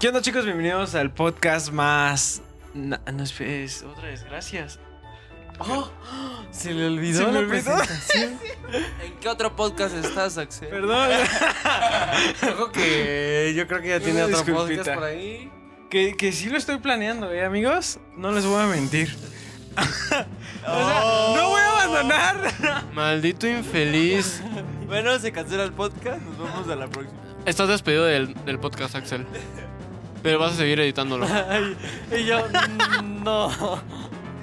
¿Qué onda, chicos? Bienvenidos al podcast más. No, espera, es otra desgracia. Oh, se le olvidó Se me la olvidó. presentación. ¿En qué otro podcast estás, Axel? Perdón. Ojo que yo creo que ya tiene otro disculpita. podcast por ahí. que, que sí lo estoy planeando, ¿eh, amigos? No les voy a mentir. o sea, no voy a abandonar. Maldito infeliz. Bueno, se cancela el podcast. Nos vemos a la próxima. Estás despedido del, del podcast, Axel. Pero vas a seguir editándolo. Ay, y yo, mm, no.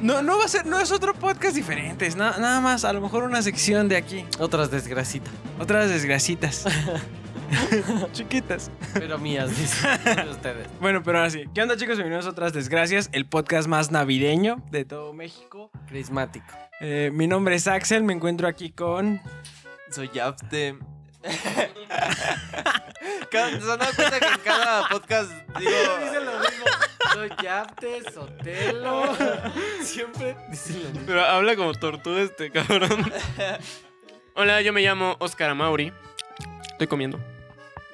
No, no va a ser, no es otro podcast diferente. Es na- nada más, a lo mejor una sección de aquí. Otras desgracitas. Otras desgracitas. Chiquitas. Pero mías, dicen ustedes. Bueno, pero ahora sí. ¿Qué onda, chicos? Bienvenidos a otras desgracias. El podcast más navideño de todo México. Crismático. Eh, mi nombre es Axel. Me encuentro aquí con. Soy Yapte. Cada- ¿Se han dado cuenta que en cada podcast digo. Dicen lo mismo. Soy Yapte, Sotelo. Siempre dicen lo mismo. Pero habla como tortuga este cabrón. Hola, yo me llamo Oscar Amauri. Estoy comiendo.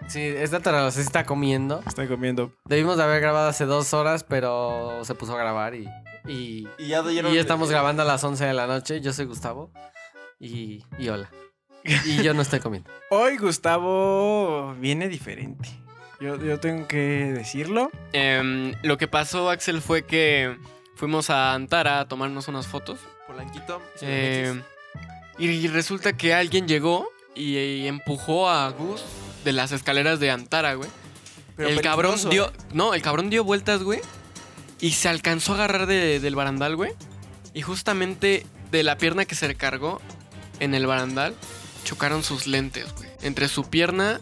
Sí, esta tarde se está comiendo. Estoy comiendo. Debimos de haber grabado hace dos horas, pero se puso a grabar y. Y, Y ya y ya estamos grabando a las 11 de la noche. Yo soy Gustavo. Y, y hola. Y yo no estoy comiendo. Hoy Gustavo viene diferente. Yo, yo tengo que decirlo. Em, lo que pasó, Axel, fue que fuimos a Antara a tomarnos unas fotos. Polanquito. Eh, y resulta que alguien llegó y, y empujó a Gus de las escaleras de Antara, güey. Pero el cabrón dio. ¿eh? No, el cabrón dio vueltas, güey. Y se alcanzó a agarrar de- del barandal, güey. Y justamente de la pierna que se recargó en el barandal, chocaron sus lentes, güey. Entre su pierna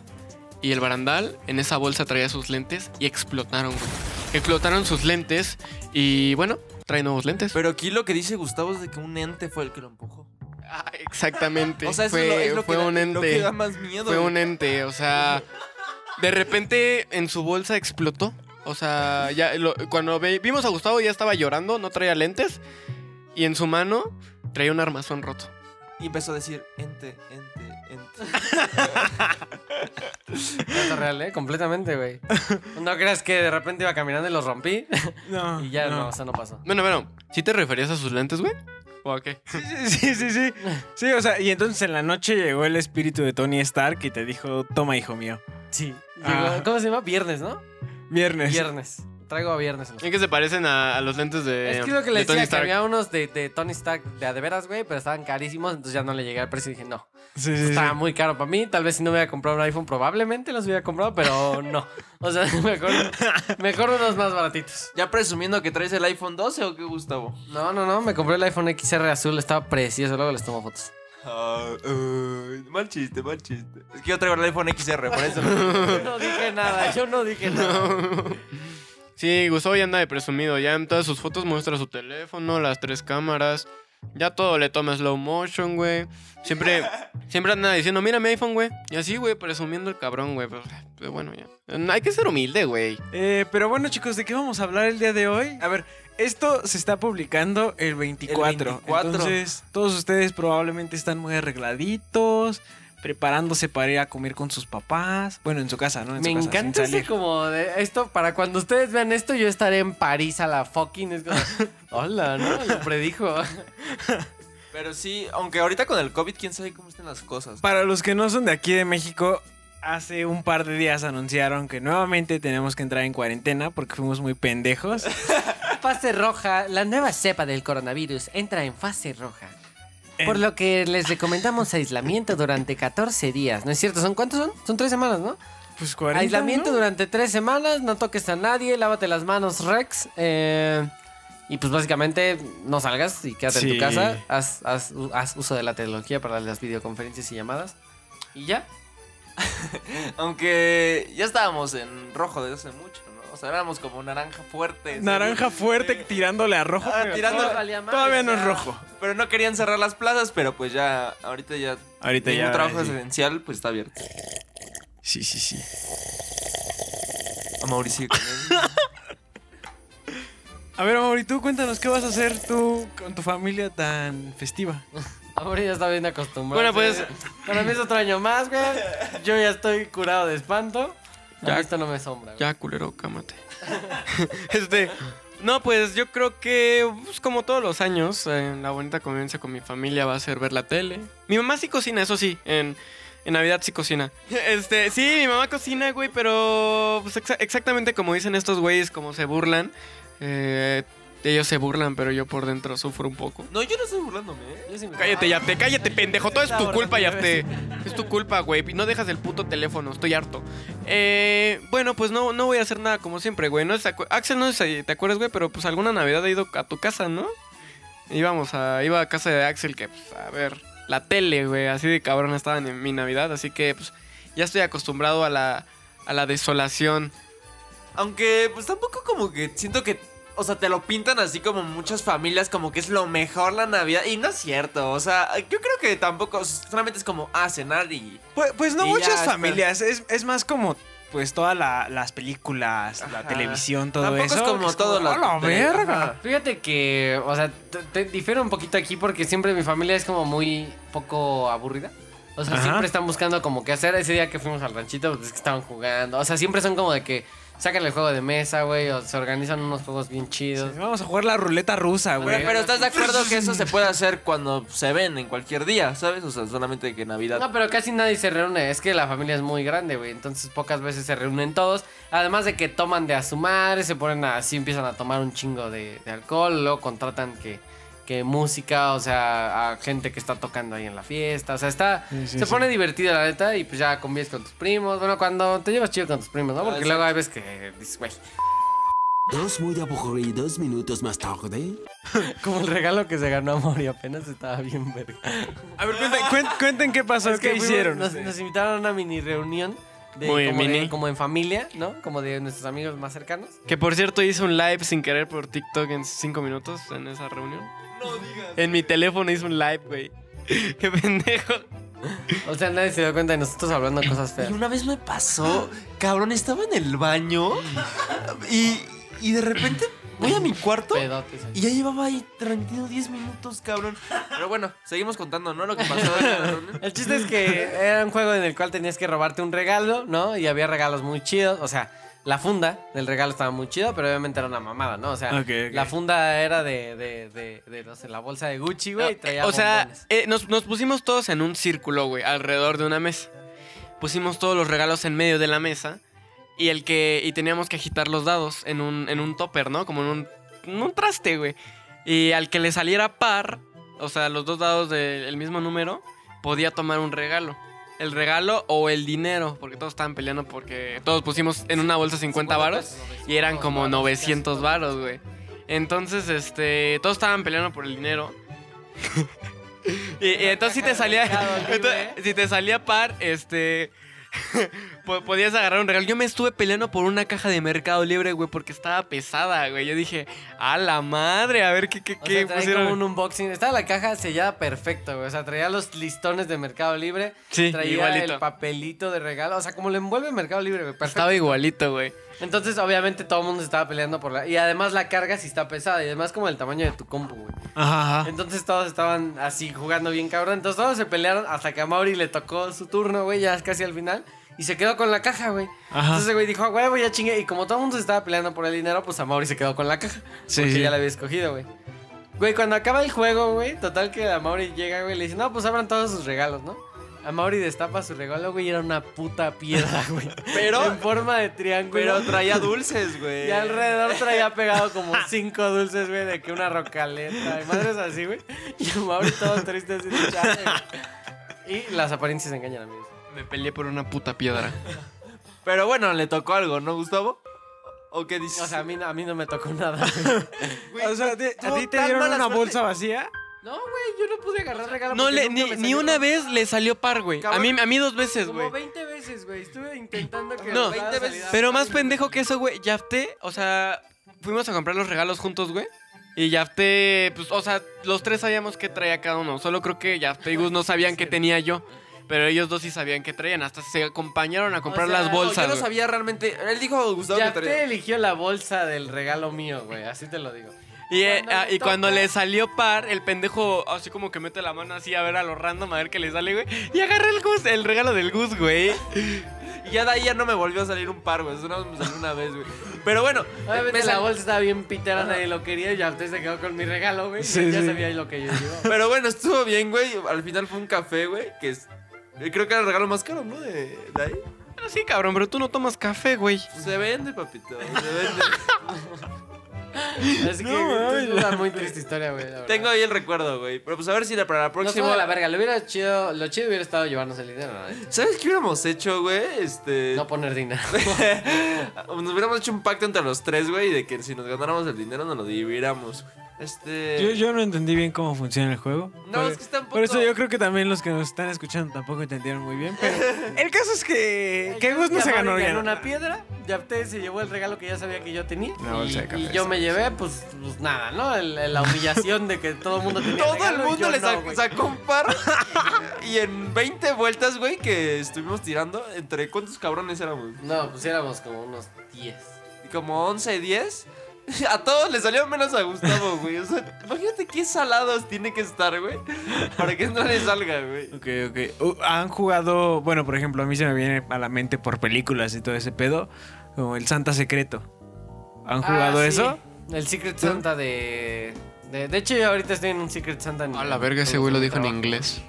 y el barandal, en esa bolsa traía sus lentes y explotaron, güey. Explotaron sus lentes y bueno, trae nuevos lentes. Pero aquí lo que dice Gustavo es de que un ente fue el que lo empujó. Ah, exactamente. O sea, eso fue, es lo, es lo fue que da, un lo que ente. da más miedo. Fue güey. un ente, o sea, de repente en su bolsa explotó. O sea, ya lo- cuando ve- vimos a Gustavo ya estaba llorando, no traía lentes y en su mano traía un armazón roto. Y empezó a decir: ente, ente, ente. Dato real, ¿eh? Completamente, güey. No creas que de repente iba caminando y los rompí. No. Y ya no, eso no pasó. Bueno, bueno, ¿sí te referías a sus lentes, güey? ¿O a qué? Sí, sí, sí, sí. Sí, o sea, y entonces en la noche llegó el espíritu de Tony Stark y te dijo, toma, hijo mío. Sí. Ah. ¿Cómo se llama? Viernes, ¿no? Viernes. Viernes. Traigo a viernes en los ¿En qué se parecen a, a los lentes de, Es que lo que le de Tony decía, que Stark? había unos de, de Tony Stark de a de veras, güey, pero estaban carísimos, entonces ya no le llegué al precio y dije, no, Sí, sí, sí. estaba muy caro para mí, tal vez si no me hubiera comprado un iPhone, probablemente los hubiera comprado, pero no. O sea, mejor, mejor unos más baratitos. ¿Ya presumiendo que traes el iPhone 12 o qué, Gustavo? No, no, no, me compré el iPhone XR azul, estaba precioso, luego les tomo fotos. Ah, mal chiste, mal chiste. Es que yo traigo el iPhone XR, por eso. Yo no dije nada, yo no dije nada. Sí, Gustavo ya anda de presumido. Ya en todas sus fotos muestra su teléfono, las tres cámaras. Ya todo le toma slow motion, güey. Siempre, siempre anda diciendo, mira mi iPhone, güey. Y así, güey, presumiendo el cabrón, güey. Pero, pero bueno, ya. Hay que ser humilde, güey. Eh, pero bueno, chicos, ¿de qué vamos a hablar el día de hoy? A ver, esto se está publicando el 24. El 24. Entonces, todos ustedes probablemente están muy arregladitos, preparándose para ir a comer con sus papás. Bueno, en su casa, ¿no? En Me su casa, encanta sin ese como de esto, para cuando ustedes vean esto, yo estaré en París a la fucking... Es como, Hola, ¿no? Lo predijo. Pero sí, aunque ahorita con el COVID, quién sabe cómo están las cosas. Para los que no son de aquí de México, hace un par de días anunciaron que nuevamente tenemos que entrar en cuarentena porque fuimos muy pendejos. Fase roja, la nueva cepa del coronavirus entra en fase roja. Por lo que les recomendamos aislamiento durante 14 días. ¿No es cierto? ¿Son cuántos son? Son tres semanas, ¿no? Pues 40. aislamiento ¿no? durante tres semanas, no toques a nadie, lávate las manos, Rex. eh, y pues básicamente no salgas y quédate en tu casa. Haz, haz- haz uso de la tecnología para las videoconferencias y llamadas. Y ya. Aunque ya estábamos en rojo desde hace mucho. O sea, éramos como naranja fuerte. Naranja sí. fuerte tirándole a rojo. Ah, tirándole- madre, Todavía no es rojo. Pero no querían cerrar las plazas, pero pues ya, ahorita ya. Ahorita ya. trabajo sí. esencial, pues está abierto. Sí, sí, sí. A Mauricio con él. A ver, Mauri, tú cuéntanos qué vas a hacer tú con tu familia tan festiva. Ahora ya está bien acostumbrado. Bueno, pues- Para mí es otro año más, güey. Yo ya estoy curado de espanto. Ya. Ya. esto no me sombra. güey. Ya, culero, cámate. este. No, pues yo creo que, pues, como todos los años, eh, la bonita convivencia con mi familia va a ser ver la tele. Mi mamá sí cocina, eso sí, en, en Navidad sí cocina. Este, sí, mi mamá cocina, güey, pero pues, exa- exactamente como dicen estos güeyes, como se burlan. eh, ellos se burlan, pero yo por dentro sufro un poco. No, yo no estoy burlándome, ¿eh? Yo sí me- Cállate, cállate, pendejo. Todo es tu culpa, borrando, Yafte. Es tu culpa, güey. Y no dejas el puto teléfono, estoy harto. Eh, bueno, pues no, no voy a hacer nada como siempre, güey. No se acu- Axel, no sé si te acuerdas, güey, pero pues alguna Navidad he ido a tu casa, ¿no? Íbamos a, iba a casa de Axel, que pues, a ver, la tele, güey, así de cabrón estaba en mi Navidad, así que pues ya estoy acostumbrado a la, a la desolación. Aunque, pues tampoco como que siento que. O sea, te lo pintan así como muchas familias, como que es lo mejor la Navidad. Y no es cierto. O sea, yo creo que tampoco. Solamente es como, ah, cenar y. Pues, pues no Y muchas familias, es, es más como pues todas la- las películas, la televisión, todo Tampoco eso. es como todo "A la verga. Ajá. Fíjate que, o sea, te, te difiero un poquito aquí porque siempre mi familia es como muy poco aburrida. O sea, Ajá. siempre están buscando como qué hacer. Ese día que fuimos al ranchito, pues es que estaban jugando. O sea, siempre son como de que sacan el juego de mesa, güey, o se organizan unos juegos bien chidos. Sí, Vamos a jugar la ruleta rusa, Pero, güey. pero estás de acuerdo que eso se puede hacer cuando se ven en cualquier día, ¿sabes? O sea, solamente que Navidad. No, pero casi nadie se reúne. Es que la familia es muy grande, güey. Entonces pocas veces se reúnen todos. Además de que toman de a su madre, se ponen así, empiezan a tomar un chingo de, de alcohol. Luego contratan que, que música, o sea, a gente que está tocando ahí en la fiesta. O sea, está. Sí, sí, se sí. pone divertida, la neta. Y pues ya convives con tus primos. Bueno, cuando te llevas chido con tus primos, ¿no? Porque Ah, luego hay veces que dices, güey. Dos muy aburridos minutos más tarde. Como el regalo que se ganó Amor y apenas estaba bien verga. A ver, cuenten, cuen- cuenten qué pasó, Es que qué fuimos- hicieron. Nos, invitaron a una mini reunión. De, Muy como, de- mini. como en familia, ¿no? Como de nuestros amigos más cercanos. Que por cierto hice un live sin querer por TikTok en 5 minutos en esa reunión. No digas. En mi teléfono hice un live, güey. Qué pendejo. O sea, nadie se dio cuenta de nosotros hablando cosas Y feas. una vez me pasó, cabrón, estaba en el baño y, y de repente voy a mi cuarto Pedotes. y ya llevaba ahí transmitido 10 minutos, cabrón. Pero bueno, seguimos contando, ¿no? Lo que pasó. El chiste es que era un juego en el cual tenías que robarte un regalo, ¿no? Y había regalos muy chidos. O sea, la funda del regalo estaba muy chida, pero obviamente era una mamada, ¿no? O sea, la funda era de, de, de, de, no sé, la bolsa de Gucci, güey. y traía o sea, eh, nos, nos pusimos todos en un círculo, güey, alrededor de una mesa. Pusimos todos los regalos en medio de la mesa y el que y teníamos que agitar los dados en un, en un topper, ¿no? Como en un, en un traste, güey. Y al que le saliera par, o sea, los dos dados del mismo número, podía tomar un regalo. El regalo o el dinero, porque todos estaban peleando porque todos pusimos en una bolsa 50 varos y eran como 900 varos, güey. Entonces, este, todos estaban peleando por el dinero. y, y entonces si te salía, entonces, si te salía par, este, podías agarrar un regalo. Yo me estuve peleando por una caja de Mercado Libre, güey, porque estaba pesada, güey. Yo dije, a la madre, a ver qué, qué, O qué sea, traía pusieron. como un unboxing. Estaba la caja sellada perfecto, güey. O sea, traía los listones de Mercado Libre. Sí, traía igualito. el papelito de regalo. O sea, como lo envuelve Mercado Libre, güey. Perfecto. Estaba igualito, güey. Entonces, obviamente, todo el mundo se estaba peleando por la. Y además, la carga sí está pesada. Y además, como el tamaño de tu compu, güey. Ajá, ajá. Entonces, todos estaban así jugando bien cabrón. Entonces, todos se pelearon hasta que a Mauri le tocó su turno, güey, ya casi al final. Y se quedó con la caja, güey. Ajá. Entonces, güey dijo, "Ah, huevo, ya chingue. Y como todo el mundo se estaba peleando por el dinero, pues a Mauri se quedó con la caja. Sí, porque sí. ya la había escogido, güey. Güey, cuando acaba el juego, güey, total que a Mauri llega, güey, le dice, no, pues abran todos sus regalos, ¿no? A Mauri destapa su regalo, güey, y era una puta piedra, güey. Pero- En forma de triángulo. Pero traía dulces, güey. Y alrededor traía pegado como cinco dulces, güey, de que una rocaleta. Y madres así, güey. Y a Mauri todo triste así de chale, güey. Y las apariencias engañan, amigos. Me peleé por una puta piedra. Pero bueno, le tocó algo, ¿no, Gustavo? ¿O qué dices? O sea, a mí, a mí no me tocó nada. güey. O sea, ¿te- ¿a ti te tan dieron mala una suerte. bolsa vacía? No, güey, yo no pude agarrar regalo. No porque le, nunca ni, me ni salió, una vez le salió par, güey. A mí, a mí dos veces, Como güey. 20 veces, güey. Estuve intentando que. No, me pueda 20 salir veces. Pero más pendejo que eso, güey. Yafté, o sea, fuimos a comprar los regalos juntos, güey. Y Yafté, pues, o sea, los tres sabíamos qué traía cada uno. Solo creo que Yafté y Gus no sabían qué tenía yo. Pero ellos dos sí sabían qué traían. Hasta se acompañaron a comprar O sea, las no, No, bolsas. yo no güey. sabía realmente. Él dijo Gustavo Ya que te traía. eligió la bolsa del regalo mío, güey. Así te lo digo. Y, eh, Cuando ah, le y cuando toca- le salió par, el pendejo así como que mete la mano así a ver a lo random, a ver qué le sale, güey. Y agarra el Gus, el regalo del Gus, güey. Y ya de ahí ya no me volvió a salir un par, güey. Eso más me salió una vez, güey. Pero bueno, Obviamente me la sal- bolsa estaba bien pitera, nadie lo quería y ya usted se quedó con mi regalo, güey. Sí, ya sí. sabía lo que yo llevaba. Pero bueno, estuvo bien, güey. Al final fue un café, güey, que es... Creo que era el regalo más caro, ¿no? De, de ahí. Ah, sí, cabrón, pero tú no tomas café, güey. Se vende, papito. Se vende. Así que No, es una muy triste historia, güey. la verdad. Tengo ahí el recuerdo, güey. Pero pues a ver si la- para la Nos fue próxima... de la verga, lo hubiera chido, lo chido hubiera estado llevarnos el dinero, la neta. ¿Sabes qué hubiéramos hecho, güey? Este... No poner dinero. Nos hubiéramos hecho un pacto entre los tres, güey, de que si nos ganáramos el dinero nos lo dividiéramos. Este... Yo, yo no entendí bien cómo funciona el juego. No, por, es que está un por eso poco- yo creo que también los que nos están escuchando tampoco entendieron muy bien. Pero el caso es que, que Gus no se ganó en bien. una piedra, Yapte se llevó el regalo que ya sabía que yo tenía. Bolsa y, café, y yo sí, me llevé, pues, pues nada, ¿no? El- la humillación de que todo el mundo tenía Todo el regalo y mundo le no, sacó un par. y en 20 vueltas, güey, que estuvimos tirando, ¿entre cuántos cabrones éramos? No, pues éramos como unos 10. Como 11, 10. A todos les salió menos a Gustavo, güey. O sea, imagínate qué salados tiene que estar, güey. Para que no le salga, güey. Ok, ok. Uh, Han jugado, bueno, por ejemplo, a mí se me viene a la mente por películas y todo ese pedo, como el Santa Secreto. ¿Han jugado Ah, sí. eso? El Secret Santa de, de. De hecho, yo ahorita estoy en un Secret Santa. En, A la verga, ese güey lo dijo en inglés.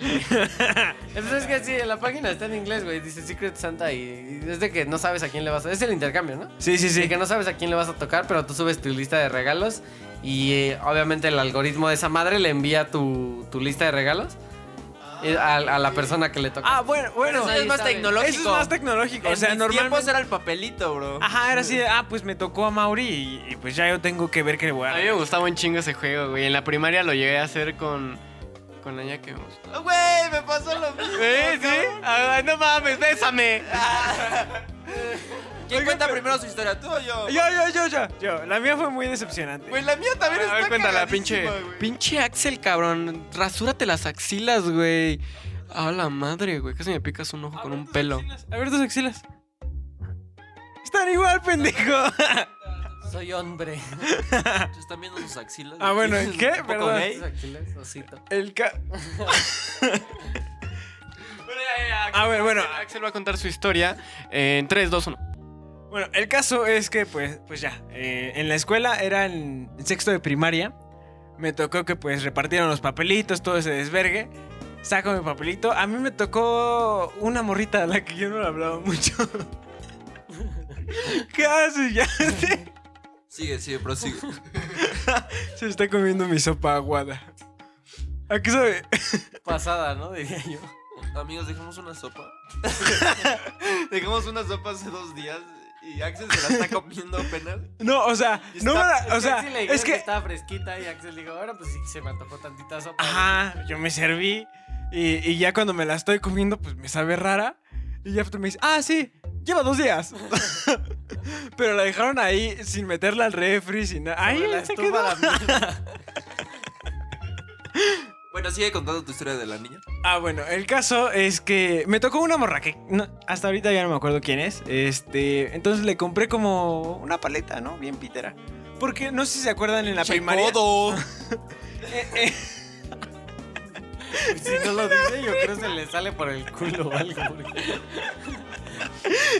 Entonces es que sí, en la página está en inglés, güey. Dice Secret Santa y, y es de que no sabes a quién le vas a. Es el intercambio, ¿no? Sí, sí, De sí. que no sabes a quién le vas a tocar, pero tú subes tu lista de regalos y eh, obviamente el algoritmo de esa madre le envía tu, tu lista de regalos eh, a, a la persona que le toca. Ah, bueno, bueno. Eso es más sabe. tecnológico. Eso es más tecnológico. O sea, en mis tiempos normalmente... era el papelito, bro. Ajá, era así de, ah, pues me tocó a Mauri y, y pues ya yo tengo que ver qué le voy a A mí me gustaba un chingo ese juego, güey. En la primaria lo llegué a hacer con. Con la niña que me gustaba. Güey, me pasó lo mismo. ¿Eh? ¿Sí? Ah, no mames, bésame. ¿Quién cuenta primero su historia? ¿Tú o yo? Yo, yo, yo, yo, yo. La mía fue muy decepcionante. Güey, la mía también A está ver, cuéntala, pinche. güey. Pinche Axel, cabrón. Rasúrate las axilas, güey. A la madre, güey. Casi me picas un ojo con un pelo. A ver tus axilas. Están igual, pendejo. Soy hombre. ¿Se están viendo sus axilas? Ah, bueno, ¿Es ¿qué? Perdón. gay? Esos axiles, osito. El ca... A ver, bueno. Axel va a contar su historia en 3, 2, 1. Bueno, el caso es que, pues, pues ya, eh, en la escuela era en sexto de primaria. Me tocó que, pues, repartieron los papelitos, todo ese desvergue. Saco mi papelito. A mí me tocó una morrita a la que yo no le hablaba mucho. ¿Qué haces ya? Sigue, sigue, prosigue. Se está comiendo mi sopa aguada. ¿A qué sabe? Pasada, ¿no? Diría yo. Amigos, dejamos una sopa. dejamos una sopa hace dos días y Axel se la está comiendo apenas. No, o sea, no me está- la- O sea, Axel le dijeron es que... estaba fresquita y Axel dijo, ahora pues sí se me antojó tantita sopa. Ajá, yo me serví. Y, y ya cuando me la estoy comiendo, pues me sabe rara. Y ya me dice, ah, sí, lleva dos días. Pero la dejaron ahí sin meterla al refri, sin nada. Ahí la se quedó. la. Bueno, sigue contando tu historia de la niña. Ah, bueno, el caso es que me tocó una morra que no- hasta ahorita ya no me acuerdo quién es. Este, entonces le compré como una paleta, ¿no? Bien pitera. Porque no sé si se acuerdan en la primaria. Checodo. Eh, eh, Si no lo dice, yo creo que se le sale por el culo o algo. porque-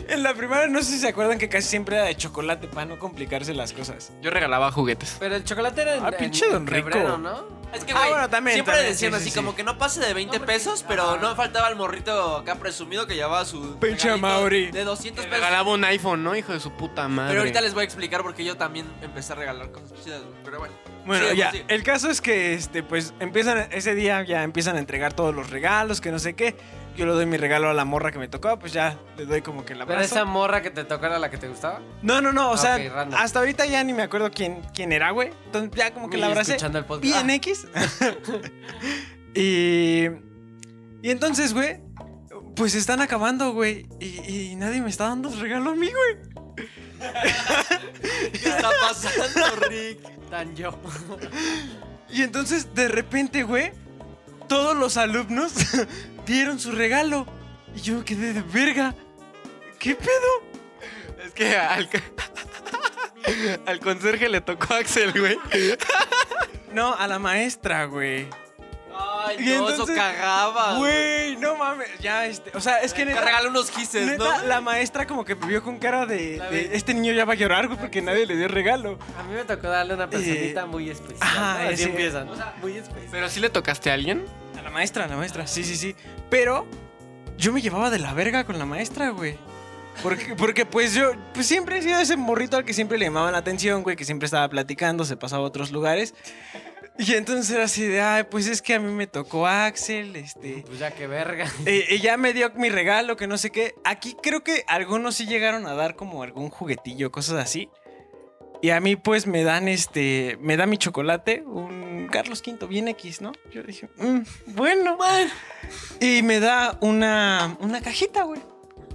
en la primaria no sé si se acuerdan que casi siempre era de chocolate para no complicarse las cosas. Yo regalaba juguetes. Pero el chocolate era en, Ah, en- pinche en don Rico. febrero, ¿no? Es que, Ah, bueno, también, siempre también, decían sí, así sí, como sí. que no pase de 20 pesos, pero no faltaba el morrito acá presumido que llevaba su Pinche Mauri. de 200 pesos. Regalaba un iPhone, ¿no? Hijo de su puta madre. Pero ahorita les voy a explicar porque yo también empecé a regalar cosas chidas. Pero bueno. Bueno, ya, sigue. el caso es que, este, pues, empiezan, ese día ya empiezan a entregar todos los regalos, que no sé qué. Yo le doy mi regalo a la morra que me tocó, pues ya le doy como que Pero abrazo. esa morra que te tocó era la que te gustaba. No, no, no, o Ah, sea, hasta ahorita ya ni me acuerdo quién, quién era, güey. Entonces ya como que Y la abracé. escuchando el podcast. Bien Ah. X. y, y entonces, güey, pues están acabando, güey. Y, y nadie me está dando regalo a mí, güey. ¿Qué está pasando, Rick? Tan yo. Y entonces, de repente, güey, todos los alumnos dieron su regalo. Y yo me quedé de verga. ¿Qué pedo? Es que al, al conserje le tocó a Axel, güey. No, a la maestra, güey. Ay, Y no, eso entonces, cagaba. Güey, no mames, ya este, o sea, es que neta, regala unos neta, ¿no? la maestra como que me vio con cara de, este niño ya va a llorar, güey, porque nadie le dio regalo. A mí me tocó darle una personita muy especial. ajá, ¿no? Así empiezan. O sea, muy especial. Pero sí le tocaste a alguien. A la maestra, a la maestra, sí, sí, sí. Pero yo me llevaba de la verga con la maestra, güey. Porque, porque pues yo pues siempre he sido ese morrito al que siempre le llamaban la atención, güey, que siempre estaba platicando, se pasaba a otros lugares. Y entonces era así de, ay, pues es que a mí me tocó Axel, este... Pues ya que verga. eh, ella me dio mi regalo, que no sé qué. Aquí creo que algunos sí llegaron a dar como algún juguetillo, cosas así. Y a mí pues me dan este, me da mi chocolate, un Carlos V, bien X, ¿no? Yo dije, "Mm, bueno. Y me da una, una cajita, güey.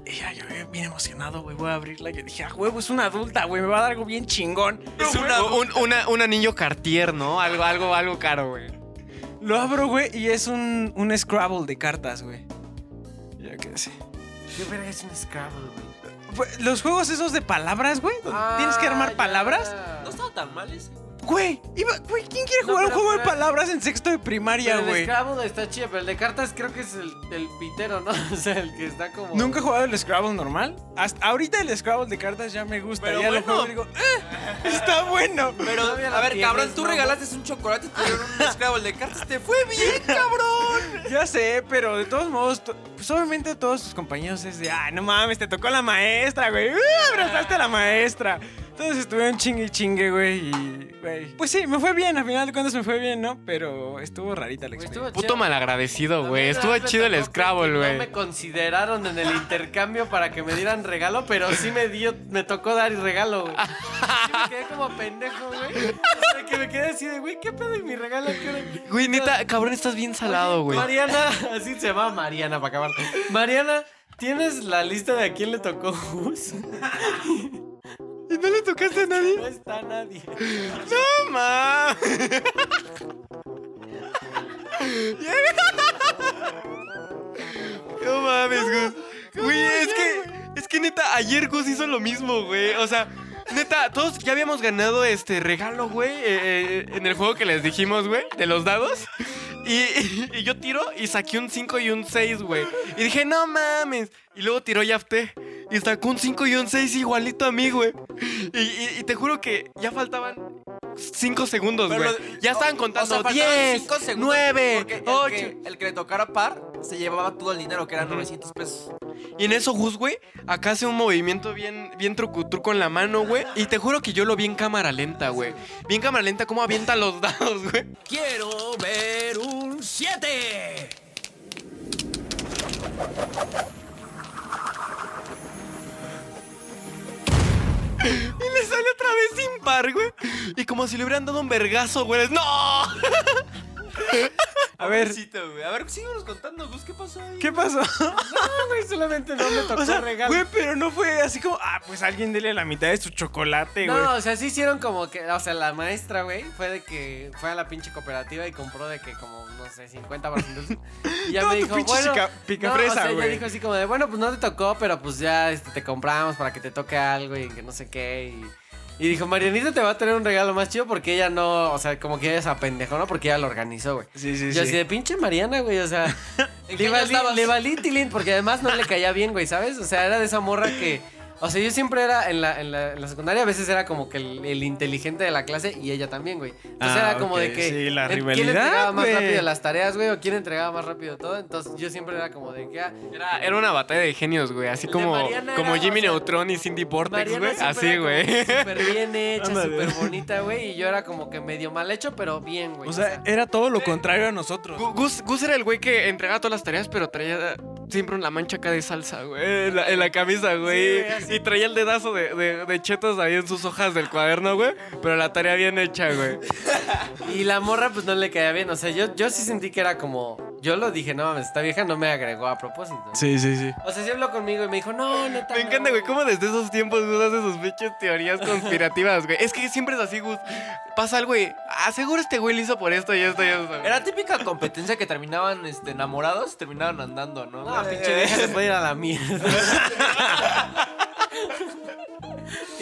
Y ya yo bien emocionado, güey, voy a abrirla. Yo dije, ah, huevo, es una adulta, güey, me va a dar algo bien chingón. Es una- Un, una- un anillo Cartier, ¿no? Algo, algo, algo caro, güey. Lo abro, güey, y es un, un Scrabble de cartas, güey. Ya qué sé. ¿Qué verga es un Scrabble, güey? Los juegos esos de palabras, güey, donde tienes que armar Ah, palabras. No estaba tan mal ese. Güey, iba- güey, ¿quién quiere No, jugar un pero- juego de palabras en sexto de primaria, Pero el güey? Scrabble está chido, pero el de cartas creo que es el, el pitero, ¿no? O sea, el que está como. Nunca he jugado el Scrabble normal. Hasta ahorita el Scrabble de cartas ya me gusta. Pero ya lo bueno. juego y digo, "Ah, está bueno. Pero, a ver, cabrón, tú ¿no? regalaste un chocolate y un Scrabble de cartas. ¡Te fue bien, cabrón! Ya sé, pero de todos modos, pues obviamente todos tus compañeros es de, ah, no mames, te tocó la maestra, güey. Uh, abrazaste a la maestra. Entonces estuvieron chingue y chingue, güey. Y, güey. Pues sí, me fue bien, al final de cuentas me fue bien, ¿no? Pero estuvo rarita la experiencia. estuvo Puto malagradecido, güey. Estuvo chido el Scrabble, güey. No me consideraron en el intercambio para que me dieran regalo, pero sí me dio, me tocó dar regalo, güey. Sí me quedé como pendejo, güey. O sea, que me quedé así de, güey, ¿qué pedo? ¿Y mi regalo qué? Güey, neta, cabrón, estás bien salado, güey. Mariana, así se llama Mariana para acabar. Mariana, ¿tienes la lista de a quién le tocó Gus? ¿Y no le tocaste a nadie? No está nadie. No mames. No mames, Gus. Güey, es que, es que neta, ayer Gus hizo lo mismo, güey. O sea, neta, todos ya habíamos ganado este regalo, güey, eh, eh, en el juego que les dijimos, güey, de los dados. Y, y yo tiro y saqué un 5 y un 6, güey. Y dije, no mames. Y luego tiró Yafté. Y sacó un 5 y un 6 igualito a mí, güey. Y, y- y te juro que ya faltaban 5 segundos, güey. Ya estaban contando sea, faltaban 10, cinco segundos 9, porque el 8. que- El que le tocara par se llevaba todo el dinero, que eran 900 pesos. Y en eso Gus, güey, acá hace un movimiento bien, bien trucutruco en la mano, güey. Y te juro que yo lo vi en cámara lenta, güey. Bien cámara lenta, cómo avienta los dados, güey. Quiero ver un 7. Y le sale otra vez impar, güey. Y como si le hubieran dado un vergazo, güey. ¡No! A ver. A ver, síguenos contando, Gus, ¿qué pasó ahí? ¿qué pasó? No, güey, solamente no me tocó O sea, regalo. güey, pero no fue así como, ah, pues alguien dele la mitad de su chocolate, güey. No, o sea, sí hicieron como que, o sea, la maestra, güey, fue de que fue a la pinche cooperativa y compró de que como, no sé, 50 barras. Y ya Todo me dijo, bueno, chica- no, picafresa, o sea, ella güey. dijo así como de, bueno, pues no te tocó, pero pues ya este, te compramos para que te toque algo y que no sé qué. Y, y dijo, Marianita te va a tener un regalo más chido porque ella no, o sea, como que ella es apendejo, ¿no? Porque ella lo organizó, güey. Sí, sí, Yo sí. así de pinche Mariana, güey, o sea, ¿En le valí, le valí tilín, porque además no le caía bien, güey, ¿sabes? O sea, era de esa morra que, o sea, yo siempre era en la, en la, en la secundaria, a veces era como que el, el inteligente de la clase y ella también, güey. Entonces Ah, era como ok, de que, sí, la ¿quién rivalidad, entregaba más güey. rápido las tareas, güey? O quién entregaba más rápido todo. Entonces yo siempre era como de que, ah, Era, era una batalla de genios, güey. Así como, como era, Jimmy o sea, Neutron y Cindy Vortex, Mariana güey. Así, era como güey. Súper bien hecha, súper bonita, güey. Y yo era como que medio mal hecho, pero bien, güey. O sea, era todo lo contrario a nosotros. Gu- Gus, Gus era el güey que entregaba todas las tareas, pero traía siempre una mancha acá de salsa, güey. En la, en la camisa, güey. y traía el dedazo de, de, de chetos ahí en sus hojas del cuaderno, güey. Pero la tarea bien hecha, güey. Y la morra pues no le caía bien, o sea, yo, yo sí sentí que era como, yo lo dije, no mames, esta vieja no me agregó a propósito. Sí, sí, sí. O sea, sí habló conmigo y me dijo, no, neta. Me no". encanta, güey, cómo desde esos tiempos Gus hace sus pinches teorías conspirativas, güey. Es que siempre es así, Gus. Pasa algo, güey. Aseguro este güey lo hizo por esto y esto y esto. Era típica competencia que terminaban este, enamorados, terminaban andando, ¿no? No, pinche vieja se puede ir a la mierda.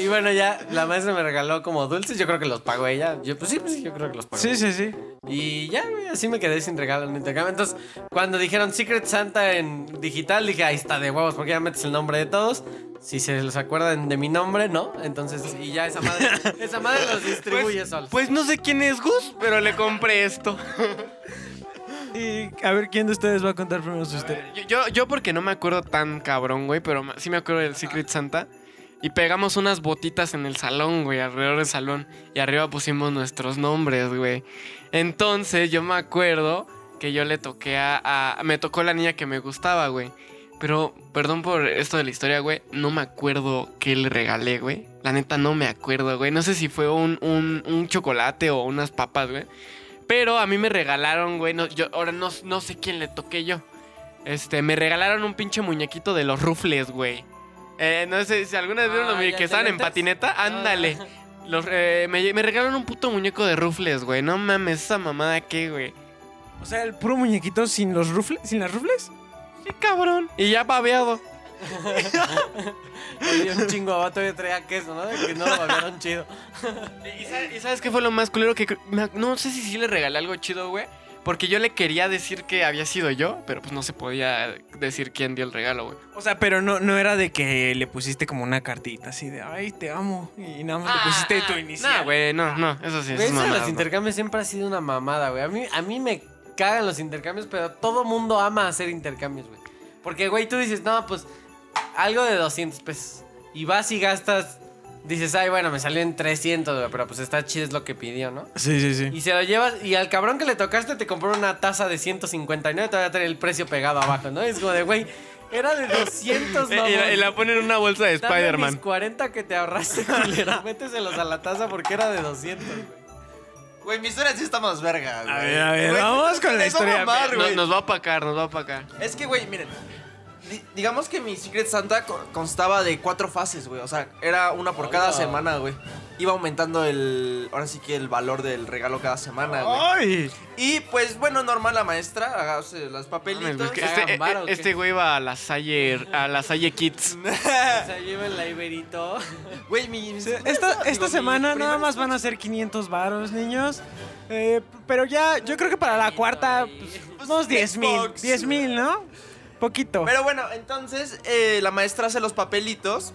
Y bueno, ya la maestra me regaló como dulces. Yo creo que los pagó ella. Yo, pues sí, pues sí, yo creo que los pagó. Sí, sí, sí. Y ya, güey, así me quedé sin regalo en intercambio. Entonces, cuando dijeron Secret Santa en digital, dije, ahí está de huevos, porque ya metes el nombre de todos. Si se los acuerdan de mi nombre, ¿no? Entonces, y ya esa madre, esa madre los distribuye solos. Pues no sé quién es Gus, pero le compré esto. Y a ver, ¿quién de ustedes va a contar primero su historia? Yo, yo, yo porque no me acuerdo tan cabrón, güey, pero sí me acuerdo del Secret Santa. Y pegamos unas botitas en el salón, güey, alrededor del salón. Y arriba pusimos nuestros nombres, güey. Entonces yo me acuerdo que yo le toqué a, Me tocó la niña que me gustaba, güey. Pero, perdón por esto de la historia, güey. No me acuerdo qué le regalé, güey. La neta no me acuerdo, güey. No sé si fue un, un, un chocolate o unas papas, güey. Pero a mí me regalaron, güey. No, ahora no, no sé quién le toqué yo. Este, me regalaron un pinche muñequito de los rufles, güey. Eh, no sé si alguna vez vieron Ah, los ¿ya que estaban en patineta. Ándale. Los, eh, me, me regalaron un puto muñeco de rufles, güey. No mames, esa mamada qué, güey. O sea, el puro muñequito sin los rufles, sin las rufles. Sí, cabrón. Y ya babeado. Oye, un chingo, abajo todavía traía queso, ¿no? De que no lo babearon chido. ¿Y sabes, y sabes qué fue lo más culero? Que no sé si sí le regalé algo chido, güey. Porque yo le quería decir que había sido yo, pero pues no se podía decir quién dio el regalo, güey. O sea, pero no, no era de que le pusiste como una cartita así de, ay, te amo. Y nada más le pusiste tu inicial. No, güey, no, no, eso sí es eso de mamada. los intercambios siempre ha sido una mamada, güey. A mí, a mí me cagan los intercambios, pero todo mundo ama hacer intercambios, güey. Porque, güey, tú dices, no, pues algo de 200 pesos. Y vas y gastas, dices, ay, bueno, me salió en 300, güey, pero pues está chido, es lo que pidió, ¿no? Sí, sí, sí. Y se lo llevas, y al cabrón que le tocaste te compró una taza de 159, te va a tener el precio pegado abajo, ¿no? Es como de, güey, era de 200, Eh, no. y, la, y la ponen en una bolsa de Spider-Man. mis 40 que te ahorraste, culero. Méteselos a la taza porque era de 200, güey. Güey, mi historia sí está más verga, güey. A ver, a ver, Güey, vamos con la historia. No- nos va a apacar, nos va a apacar. Es que, güey, miren. Di- digamos que mi Secret Santa co- constaba de cuatro fases, güey. O sea, era una por cada semana, güey. Iba aumentando el. Ahora sí que el valor del regalo cada semana, güey. Ay. Y pues, bueno, normal la maestra los Mames, papelitos. güey, que ¿Cagan este, este güey va a la Salle, a la Salle Kids. O sea, lleven la Iberito. Güey, mi. Esta, digo, esta mi semana nada más van a ser 500 varos, niños. Eh, pero ya, yo creo que para la cuarta, pues, unos 10 mil. Xbox. 10 mil, ¿no? Poquito. Pero bueno, entonces eh, la maestra hace los papelitos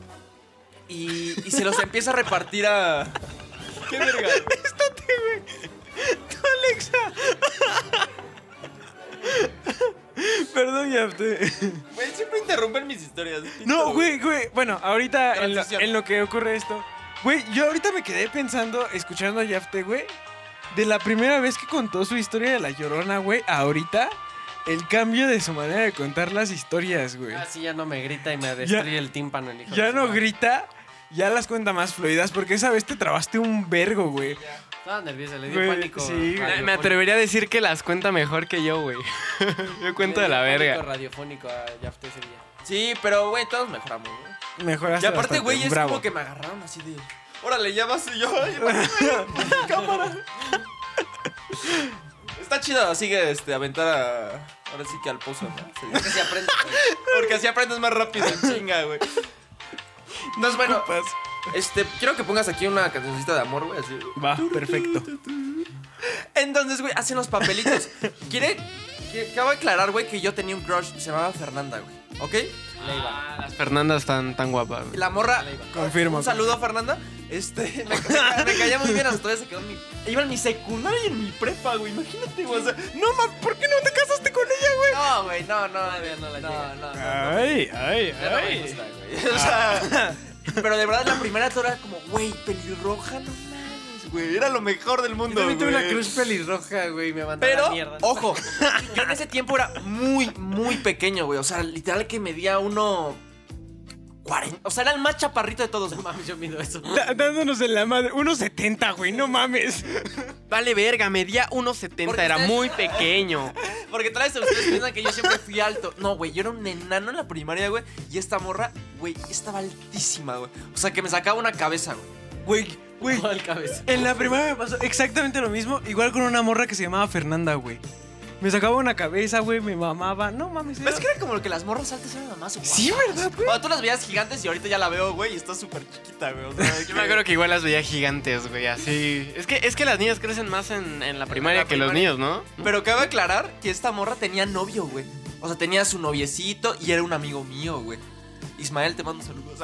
y, y se los empieza a repartir a. ¿Qué verga? Perdón, ya te... Güey, siempre interrumpen mis historias. No, güey, güey. Bueno, ahorita en lo, en lo que ocurre esto. Güey, yo ahorita me quedé pensando, escuchando a Yafte, güey. De la primera vez que contó su historia de la llorona, güey, ahorita. El cambio de su manera de contar las historias, güey. Así ya no me grita y me destruye el tímpano el hijo. Ya no madre. grita, ya las cuenta más fluidas, porque esa vez te trabaste un vergo, güey. Estaba nerviosa, le dio Güey, pánico. sí, güey. Me- radiofónico. Me atrevería a decir que las cuenta mejor que yo, güey. yo cuento de la verga. radiofónico a Yafte ese día. Sí, pero güey, todos mejoramos, ¿no? Mejoraste Y aparte, bastante, güey, es bravo. como que me agarraron así de. Órale, ya vas y yo. cámara. Está chido, sigue este, aventar a. Ahora sí que al pozo, ¿no? Sí. Porque si aprendes. Porque así aprendes más rápido, chinga, güey. Entonces, bueno, este, quiero que pongas aquí una cancioncita de amor, güey, así. Va, perfecto. Entonces, güey, hacen los papelitos. Quiere. Acabo de aclarar, güey, que yo tenía un crush, se llamaba Fernanda, güey. ¿Ok? Leiva. Las Fernandas están tan guapas, güey. La morra. Confirmo. Un saludo a Fernanda. Este, me, me- me caía muy bien, hasta todavía se quedó en mi. Iba en mi secundaria y en mi prepa, güey. Imagínate, güey. O sea, no mames, ¿por qué no te güey? No, güey, no, no. No la no, no, no, no. Ay, ay, me ay. gusta, güey. O sea, pero de verdad la primera era como, güey, pelirroja, no mames, güey. Era lo mejor del Yo mundo, también tuve güey. una cruz pelirroja, güey, me mandó a la Pero, mierda. ojo, yo en ese tiempo era muy, muy pequeño, güey. O sea, literal que medía uno. 40. O sea, era el más chaparrito de todos, No mames, yo mido eso. Da- dándonos en la madre. 1.70, güey, no mames. Vale, verga, medía 1.70, Porque era ustedes- muy pequeño. Porque tal vez ustedes piensan que yo siempre fui alto. No, güey, yo era un enano en la primaria, güey. Y esta morra, güey, estaba altísima, güey. O sea, que me sacaba una cabeza, güey. Güey, güey. Cabeza. En la primera me pasó exactamente lo mismo, igual con una morra que se llamaba Fernanda, güey. Me sacaba una cabeza, güey, me mamaba. No mames. ¿Ves era- que era como lo que las morras antes eran más Sí, ¿verdad, güey? Cuando tú las veías gigantes y ahorita ya la veo, güey, y está súper chiquita, güey. O sea, Yo me acuerdo que igual las veía gigantes, güey, así. Es que, es que las niñas crecen más en, en la primaria la que los niños, ¿no? Pero cabe aclarar que esta morra tenía novio, güey. O sea, tenía su noviecito y era un amigo mío, güey. Ismael, te mando saludos.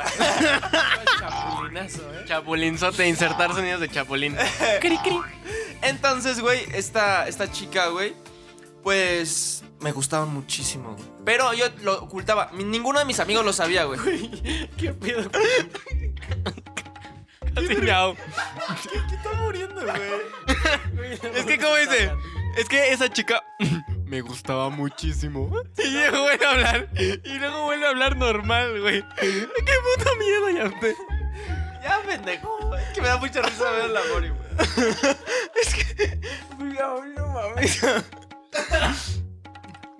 Chapulinazo, ¿eh? Chapulinzote, insertar sonidos de chapulín. Cri, cri. Entonces, güey, esta, esta chica, güey, pues me gustaba muchísimo, güey. Pero yo lo ocultaba. Ninguno de mis amigos lo sabía, güey. ¿Qué pedo? Casi miau. ¿Qué está muriendo, güey? Es que, ¿cómo dice? Es que esa chica me gustaba muchísimo. Y luego vuelve a hablar. Y luego vuelve a hablar normal, güey. Qué puto miedo ya usted. Ya, pendejo. Es que me da mucha risa ver la Mori, güey. Güey, ay, no mames.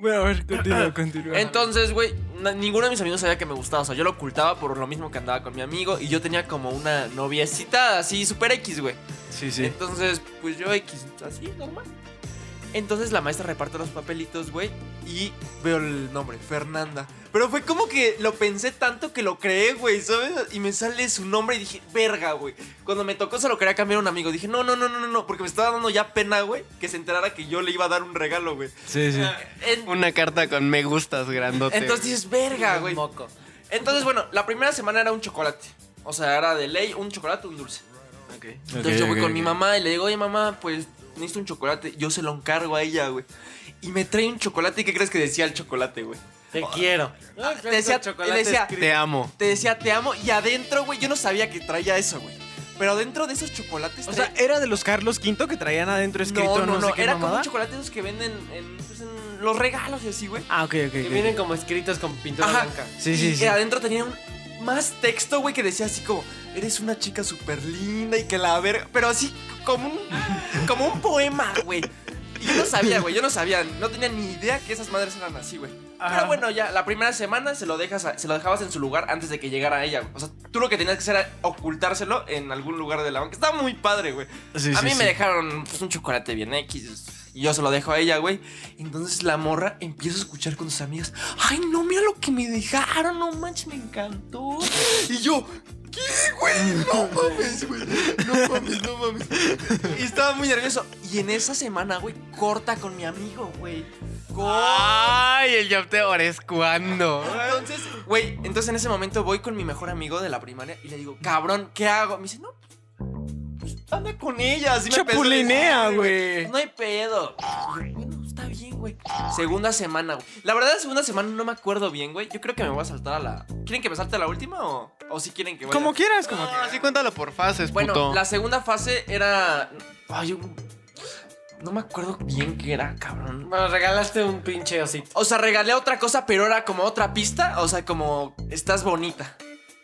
Bueno, a ver, continúa, continúa. Entonces, güey, ninguno de mis amigos sabía que me gustaba. O sea, yo lo ocultaba por lo mismo que andaba con mi amigo. Y yo tenía como una noviecita así, super X, güey. Sí, sí. Entonces, pues yo X, así, normal. Entonces la maestra reparte los papelitos, güey, y veo el nombre, Fernanda. Pero fue como que lo pensé tanto que lo creé, güey, ¿sabes? Y me sale su nombre y dije, verga, güey. Cuando me tocó se lo quería cambiar a un amigo. Dije, no, no, no, no, no, no, porque me estaba dando ya pena, güey, que se enterara que yo le iba a dar un regalo, güey. Sí, sí. En- Una carta con me gustas grandote. Entonces dices, verga, güey. Moco. Entonces, bueno, la primera semana era un chocolate. O sea, era de ley un chocolate, un dulce. Entonces yo voy con mi mamá y le digo, oye mamá, pues necesito un chocolate. Yo se lo encargo a ella, güey. Y me trae un chocolate. ¿Y qué crees que decía el chocolate, güey? Te quiero. te decía- le decía- Te amo. Te decía, te amo. Y adentro, güey, yo no sabía que traía eso, güey. Pero adentro de esos chocolates O sea, era de los Carlos V que traían adentro escrito no, no, no. sé qué Era como mamada? un chocolate esos que venden en, pues, en los regalos y así, güey. Ah, ok, ok. Que ok. vienen como escritos con pintura Ajá. blanca. Sí, sí, y sí. adentro tenía un más texto, güey, que decía así como, eres una chica súper linda y que la verga. Pero así como un, como un poema, güey. Y yo no sabía, güey, yo no sabía, no tenía ni idea que esas madres eran así, güey. Pero bueno, ya, la primera semana se lo, dejas a- se lo dejabas en su lugar antes de que llegara ella. O sea, tú lo que tenías que hacer era ocultárselo en algún lugar de la banca. Estaba muy padre, güey. Sí, a sí, mí sí. me dejaron pues, un chocolate bien X. Y yo se lo dejo a ella, güey. Entonces la morra empieza a escuchar con sus amigas. Ay, no, mira lo que me dejaron. No manches, me encantó. Y yo, ¿qué, güey? No mames, güey. No mames, no mames. Y estaba muy nervioso. Y en esa semana, güey, corta con mi amigo, güey. Ay, el job te ahora es cuando. Entonces, güey, entonces en ese momento voy con mi mejor amigo de la primaria y le digo, cabrón, ¿qué hago? Me dice, no, anda con ella. Así me empezó a Chapulinea, güey. No hay pedo. Y yo, Bueno, está bien, güey. Segunda semana, güey. La verdad, segunda semana no me acuerdo bien, güey. Yo creo que me voy a saltar a la. ¿Quieren que me salte a la última o, o si quieren que vaya? Como quieras, como No, quieras. así cuéntalo por fases, Bueno, puto. la segunda fase era. Ay, un- no me acuerdo bien qué era, cabrón. Bueno, regalaste un pinche osito. O sea, regalé otra cosa, pero era como otra pista. O sea, como estás bonita.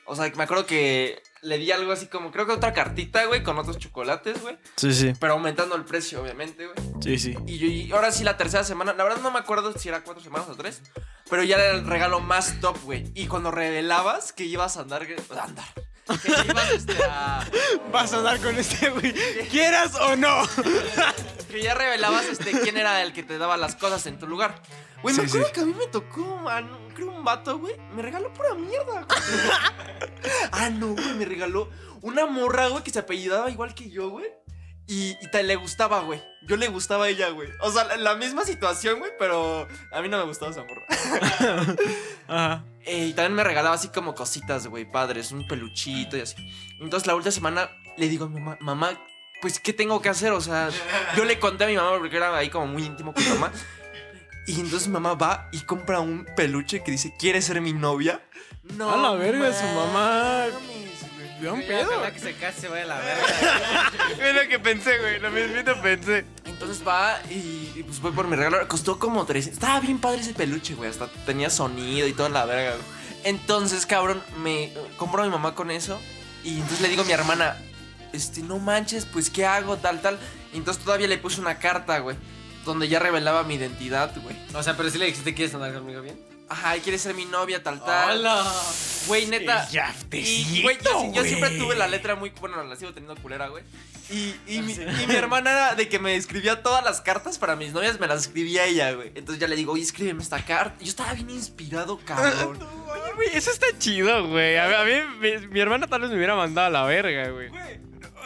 O sea, me acuerdo que le di algo así como, creo que otra cartita, güey, con otros chocolates, güey. Sí, sí. Pero aumentando el precio, obviamente, güey. Sí, sí. Y, yo- y ahora sí, la tercera semana, la verdad no me acuerdo si era cuatro semanas o tres. Pero ya era el regalo más top, güey. Y cuando revelabas que ibas a andar. a andar. Que ibas este, a. Vas a con este, güey. ¿Quieras o no? Que ya revelabas este, quién era el que te daba las cosas en tu lugar. Güey, me Sí, acuerdo sí. que a mí me tocó, man, creo un vato, güey. Me regaló pura mierda. güey. ah, no, güey, me regaló una morra, güey, que se apellidaba igual que yo, güey. Y, y te le gustaba, güey. Yo le gustaba a ella, güey. O sea, la, la misma situación, güey, pero a mí no me gustaba esa morra. Ajá. Eh, y también me regalaba así como cositas, güey, padres, un peluchito y así. Entonces la última semana le digo a mi mamá, mamá, pues, ¿qué tengo que hacer? O sea, yo le conté a mi mamá porque era ahí como muy íntimo con mi mamá. Y entonces mi mamá va y compra un peluche que dice, ¿quieres ser mi novia? No. A la verga, su mamá. mames, Ya, pedo. ojalá que se case, se vaya a la verga. Es lo que pensé, güey. Lo mismito pensé. Entonces va y, y, pues voy por mi regalo. Costó como 300. Estaba bien padre ese peluche, güey. Hasta tenía sonido y toda la verga, güey. Entonces, cabrón, me compro a mi mamá con eso. Y entonces le digo a mi hermana, este, no manches, pues, ¿qué hago? Tal, tal. Y entonces todavía le puse una carta, güey. Donde ya revelaba mi identidad, güey. O sea, pero si le dijiste, ¿quieres andar conmigo bien? Ajá, quieres ser mi novia, tal, tal. ¡Hola! Güey, neta. Ya, Y, güey, yo, yo siempre tuve la letra muy. Bueno, la sigo teniendo culera, güey. Y, y, mi, y mi hermana era de que me escribía todas las cartas para mis novias, me las escribía ella, güey. Entonces ya le digo, oye, escríbeme esta carta. Yo estaba bien inspirado, cabrón. Oye, güey, eso está chido, güey. A, mí- a mí, mi, mi hermana tal vez me hubiera mandado a la verga, güey.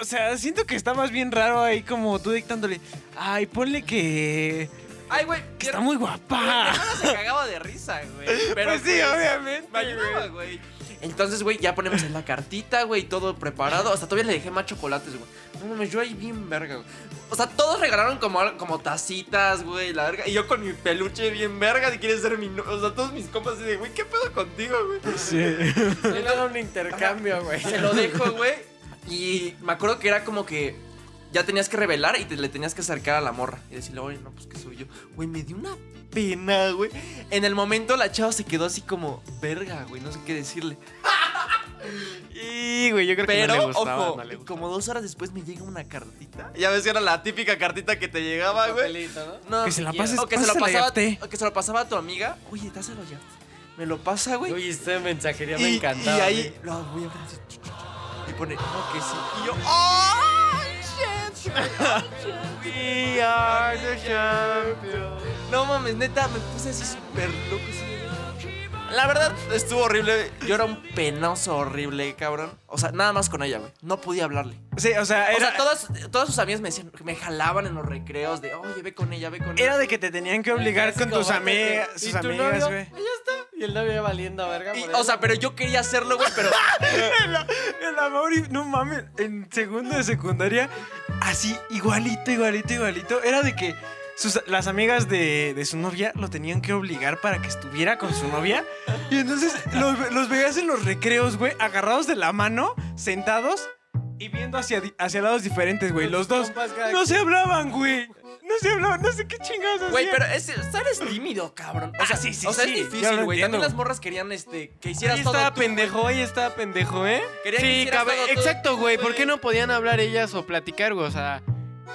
O sea, siento que está más bien raro ahí como tú dictándole. Ay, ponle que. Ay, güey. que está muy Mi guapa. hermana se cagaba de risa, güey. Pero Pues sí, obviamente, Me ayudaba, güey. Entonces, güey, ya ponemos en la cartita, güey, todo preparado. Hasta todavía le dejé más chocolates, güey. No mames, yo ahí bien verga, güey. O sea, todos regalaron como, como tacitas, güey, la verga. Y yo con mi peluche bien verga, si quieres ser mi no- O sea, todos mis compas así de, güey, ¿qué pedo contigo, güey? Sí. Era un intercambio, güey. Se lo dejo, güey. Y me acuerdo que era como que ya tenías que revelar y te, le tenías que acercar a la morra. Y decirle, oye, no, pues que soy yo. Güey, me dio una pena, güey. En el momento la chava se quedó así como, verga, güey, no sé qué decirle. Y, güey, yo creo que Pero, no le gustaba, ojo, no le gustaba. como dos horas después me llega una cartita. Ya ves que era la típica cartita que te llegaba, güey. ¿no? No, Que se la pases- o que se lo pasaba, o que se lo pasaba a tu amiga. Oye, dáselo ya. Me lo pasa, güey. Uy, esta mensajería me encantaba. y ahí güey. lo voy a y pone, no, que sí. Y yo, ¡oh! We are the champions. No mames, neta, me puse así súper loco. La verdad, estuvo horrible. Yo era un penoso horrible, cabrón. O sea, nada más con ella, güey. No podía hablarle. Sí, o sea, O era, sea, todas, todas sus amigas me decían, me jalaban en los recreos de, oye, ve con ella, ve con ella. era de que te tenían que obligar con tus amigas, ¿y sus amigas, güey. Ahí está. Y el novio valiendo verga. Y, por o sea, pero yo quería hacerlo, güey, pero. El amor, y- no mames, en segundo de secundaria, así, igualito, igualito, igualito. Era de que sus- las amigas de, de su novia lo tenían que obligar para que estuviera con su novia. Y entonces los, los veías en los recreos, güey, agarrados de la mano, sentados y viendo hacia, hacia lados diferentes, güey. Los dos no se hablaban, güey. No se hablaban, no sé qué chingados Güey, pero es, sea, eres tímido, cabrón. O sea, Ah, sí, sí, o sea, sí, es difícil, güey. También las morras querían este, que hicieras Ahí todo. estaba tú, pendejo, ahí estaba pendejo, ¿eh? Querían que sí, hicieras cabe- todo exacto, güey. ¿Por qué no podían hablar ellas o platicar, güey? O sea,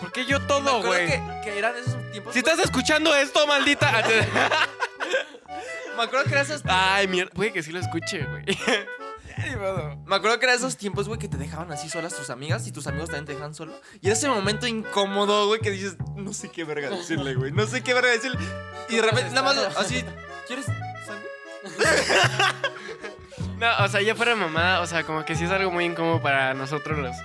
¿por qué yo Me todo, acuerdo güey? Que, que eran esos tiempos. Si estás escuchando esto, maldita. Me acuerdo que eran esos. Ay, mierda. Güey, que sí lo escuche, güey. Me acuerdo que eran esos tiempos, güey, que te dejaban así solas tus amigas y tus amigos también te dejaban solo. Y era ese momento incómodo, güey, que dices, no sé qué verga decirle, güey. No sé qué verga decirle. Y de repente, nada más así, ¿quieres? No, o sea, ya fuera mamá, o sea, como que sí es algo muy incómodo para nosotros los,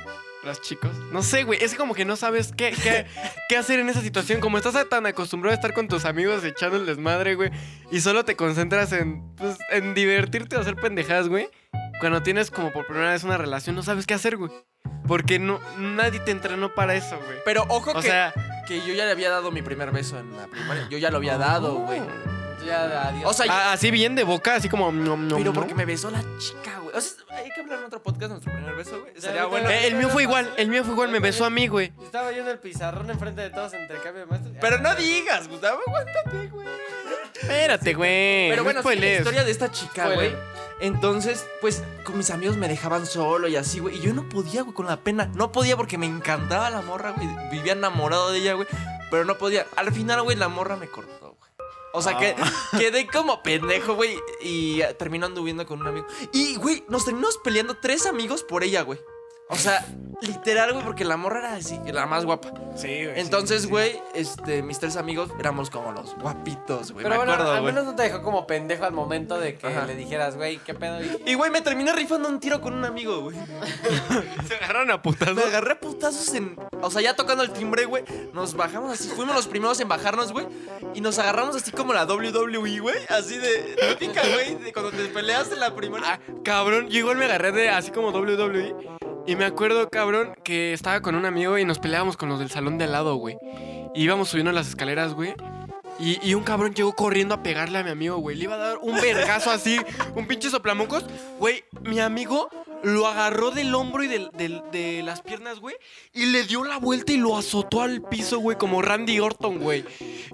los chicos. No sé, güey, es como que no sabes qué, qué, qué hacer en esa situación. Como estás tan acostumbrado a estar con tus amigos echando el desmadre, güey, y solo te concentras en, pues, en divertirte o hacer pendejadas, güey. Cuando tienes como por primera vez una relación, no sabes qué hacer, güey. Porque no, nadie te entrenó para eso, güey. Pero ojo O que, sea, que yo ya le había dado mi primer beso en la primaria. Yo ya lo había dado, güey. Ya, adiós. O sea, a- así bien de boca, así como... nom, nom, pero porque me besó la chica, güey. O sea, hay que hablar en otro podcast de nuestro primer beso, güey. Sería Ya, bueno. ya. Eh, el mío fue igual, el mío fue igual, me besó a mí, güey. Estaba yo en el pizarrón enfrente de todos, intercambio de maestros. Pero Ah, no digas, Gustavo, aguántate, güey. Espérate, güey. Pero no bueno, sí, la historia de esta chica, güey. Entonces, pues, con mis amigos me dejaban solo y así, güey. Y yo no podía, güey, con la pena. No podía porque me encantaba la morra, güey. Vivía enamorado de ella, güey. Pero no podía. Al final, güey, la morra me cortó, güey. O sea, que quedé como pendejo, güey. Y terminó anduviendo con un amigo. Y, güey, nos terminamos peleando tres amigos por ella, güey. O sea, literal, güey, porque la morra era así, la más guapa. Sí, güey. Entonces, sí, sí. güey, este, mis tres amigos éramos como los guapitos, güey. Pero me bueno, acuerdo, al güey. menos no te dejó como pendejo al momento de que Ajá. le dijeras, güey, ¿qué pedo? Y- Y, güey, me terminé rifando un tiro con un amigo, güey. Se agarraron a putazos. Me agarré a putazos en. O sea, ya tocando el timbre, güey. Nos bajamos así. Fuimos los primeros en bajarnos, güey. Y nos agarramos así como la WWE, güey. Así de. Típica, güey. De cuando te peleas en la primera. Ah, cabrón, yo igual me agarré de así como WWE. Y me acuerdo, cabrón, que estaba con un amigo y nos peleábamos con los del salón de al lado, güey. Y íbamos subiendo las escaleras, güey. Y, un cabrón llegó corriendo a pegarle a mi amigo, güey. Le iba a dar un vergazo así, un pinche soplamucos. Güey, mi amigo lo agarró del hombro y del- del- de las piernas, güey. Y le dio la vuelta y lo azotó al piso, güey, como Randy Orton, güey.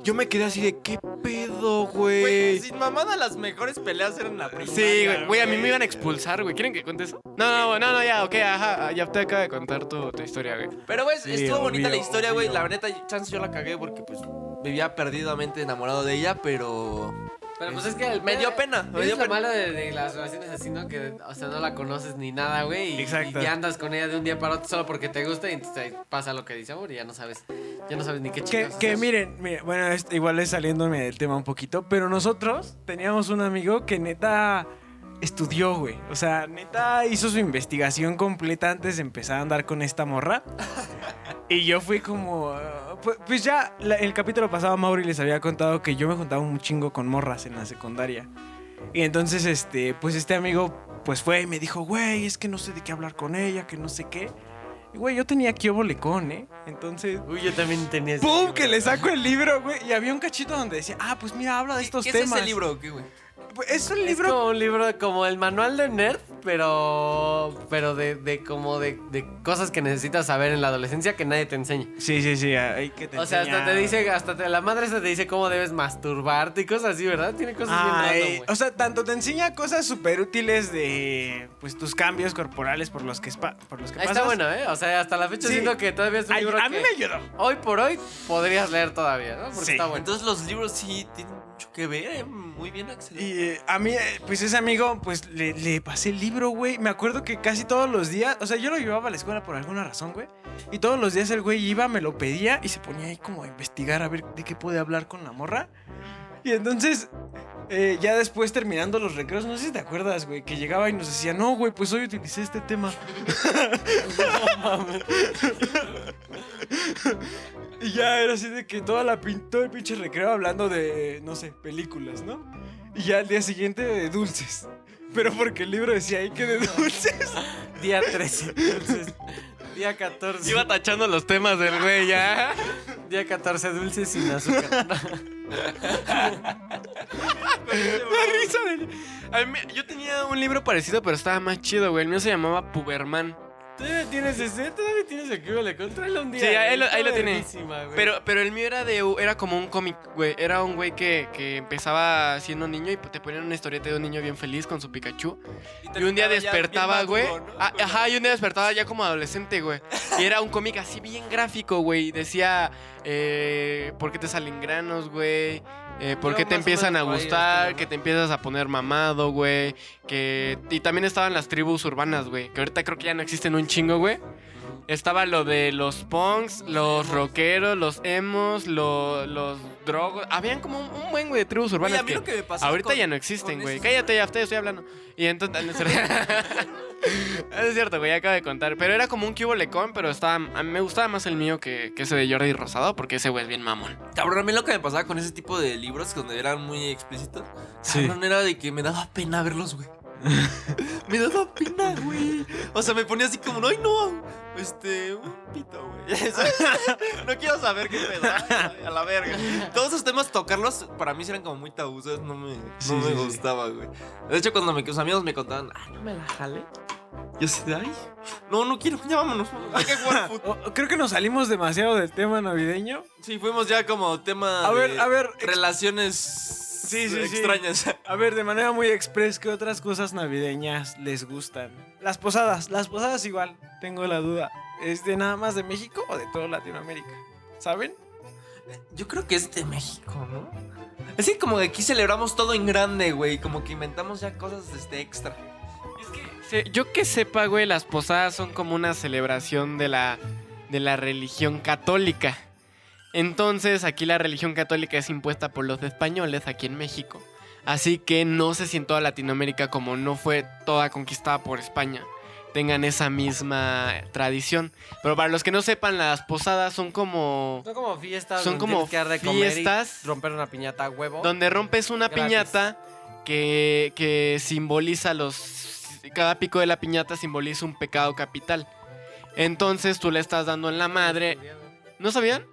Yo me quedé así de, ¿qué pedo, Güey, güey? sin mamada, las mejores peleas eran en la primera. Sí, güey. Güey, a mí me iban a expulsar, güey. ¿Quieren que cuente eso? No, no, no, no, ya, ok, ajá. Ya te acaba de contar tu, tu historia, güey. Pero, güey, Sí, estuvo bonita la obvio, historia, güey. La neta, chance yo la cagué porque, pues, vivía perdidamente enamorado de ella, pero. Pero pues es que el Me dio pena, me Es dio lo malo de, de las relaciones así, ¿no? Que, o sea, no la conoces ni nada, güey. Y, Exacto. y ya andas con ella de un día para otro solo porque te gusta y entonces pasa lo que dice amor y ya no sabes, ya no sabes ni qué Que, chingados que miren, miren, bueno, es- igual es saliéndome del tema un poquito, pero nosotros teníamos un amigo que neta estudió, güey. O sea, neta hizo su investigación completa antes de empezar a andar con esta morra. Y yo fui como... ah, pues, pues ya, la- el capítulo pasado Mauri les había contado que yo me juntaba un chingo con morras en la secundaria. Y entonces, este, pues este amigo, pues fue y me dijo, güey, es que no sé de qué hablar con ella, que no sé qué. Y güey, yo tenía aquí lecón, ¿eh? Entonces, Uy, yo también tenía ese ¡Pum! libro. Que le saco el libro, güey. Y había un cachito donde decía, ah, pues mira, habla de estos ¿Qué temas. es ese libro qué, güey? Pues, es un Es libro. como un libro, como el manual de nerd, pero pero de, de como de, de cosas que necesitas saber en la adolescencia que nadie te enseña. Sí, sí, sí. Hay que te O sea, hasta te dice, hasta te- la madre esta te dice cómo debes masturbarte y cosas así, ¿verdad? Tiene cosas bien Ay, random, güey. o sea, tanto te enseña cosas súper útiles de pues tus cambios corporales por los que, spa- por los que Ahí pasas. está bueno, ¿eh? O sea, hasta la fecha Sí. siento que todavía es un Ay, libro a mí que me ayudó. hoy por hoy podrías leer todavía, ¿no? Porque Sí. está bueno. Entonces los libros sí tienen mucho que ver, eh, muy bien Axel. Y eh, a mí, eh, pues ese amigo, pues le, le pasé el libro, güey. Me acuerdo que casi todos los días, o sea, yo lo llevaba a la escuela por alguna razón, güey. Y todos los días el güey iba, me lo pedía y se ponía ahí como a investigar a ver de qué puede hablar con la morra. Y entonces, eh, ya después terminando los recreos, no sé si te acuerdas, güey, que llegaba y nos decía, no, güey, pues hoy utilicé este tema. y ya era así de que toda la pin- todo el pinche recreo hablando de, no sé, películas, ¿no? Y ya al día siguiente de dulces. Pero porque el libro decía ahí que de dulces. Día 13. Entonces, día 14. Iba tachando los temas del güey ya. Día 14 dulces sin azúcar. La risa del- yo tenía un libro parecido, pero estaba más chido, güey. El mío se llamaba Puberman. ¿Todavía tienes ese? ¿Todavía tienes el cubo? Le tráelo un día. Sí, ahí lo- ahí lo tiene. Pero, pero el mío era de era como un cómic, güey. Era un güey que, que empezaba siendo niño y te ponían una historieta de un niño bien feliz con su Pikachu. Y un día despertaba, güey. Ah, Ajá, y un día despertaba ya como adolescente, güey. Y era un cómic así bien gráfico, güey. Y Decía, eh, ¿por qué te salen granos, güey? Eh, ¿Por qué te empiezan a gustar? Que te empiezas a poner mamado, güey. Que... Y también estaban las tribus urbanas, güey. Que ahorita creo que ya no existen un chingo, güey. Estaba lo de los punks, los rockeros, los emos, lo- los drogos. Habían como un, un buen, güey, de tribus urbanas. Oye, a mí que lo que me pasó ahorita con- ya no existen, güey. Cállate, ya te estoy hablando. Y entonces... es cierto. Güey, acabo de contar. Pero era como un cubo lecón, pero estaba, a mí me gustaba más el mío que, que ese de Jordi Rosado, porque ese güey es bien mamón. Cabrón, a mí lo que me pasaba con ese tipo de libros donde eran muy explícitos, Sí. cabrón, era de que me daba pena verlos, güey. me daba pena, güey. O sea, me ponía así como, ay, no, este, un pito, güey. No quiero saber qué pedo. A la verga. Todos esos temas, tocarlos, para mí eran como muy tabú, ¿sabes? No me, no Sí, me sí, gustaba, güey. De hecho, cuando mis amigos me contaban, ay, no me la jale. Yo de, ay, no, no quiero, ya vámonos. Hay que jugar fútbol. O- creo que nos salimos demasiado del tema navideño. Sí, fuimos ya como tema. A ver, a ver, Relaciones Sí, sí, sí. extrañas. A ver, de manera muy express, ¿qué otras cosas navideñas les gustan? Las posadas, las posadas igual, tengo la duda. ¿Es de nada más de México o de toda Latinoamérica? ¿Saben? Yo creo que es de México, ¿no? Es que como de aquí celebramos todo en grande, güey. Como que inventamos ya cosas este, extra. Sí, yo que sepa, güey, las posadas son como una celebración de la, de la religión católica. Entonces, aquí la religión católica es impuesta por los españoles aquí en México. Así que no sé si en toda Latinoamérica, como no fue toda conquistada por España, tengan esa misma tradición. Pero para los que no sepan, las posadas son como Son como fiestas. Son como que de fiestas romper una piñata a huevo. donde rompes una Gratis. piñata que, que simboliza los... Cada pico de la piñata simboliza un pecado capital. Entonces tú le estás dando en la madre... ¿No sabían?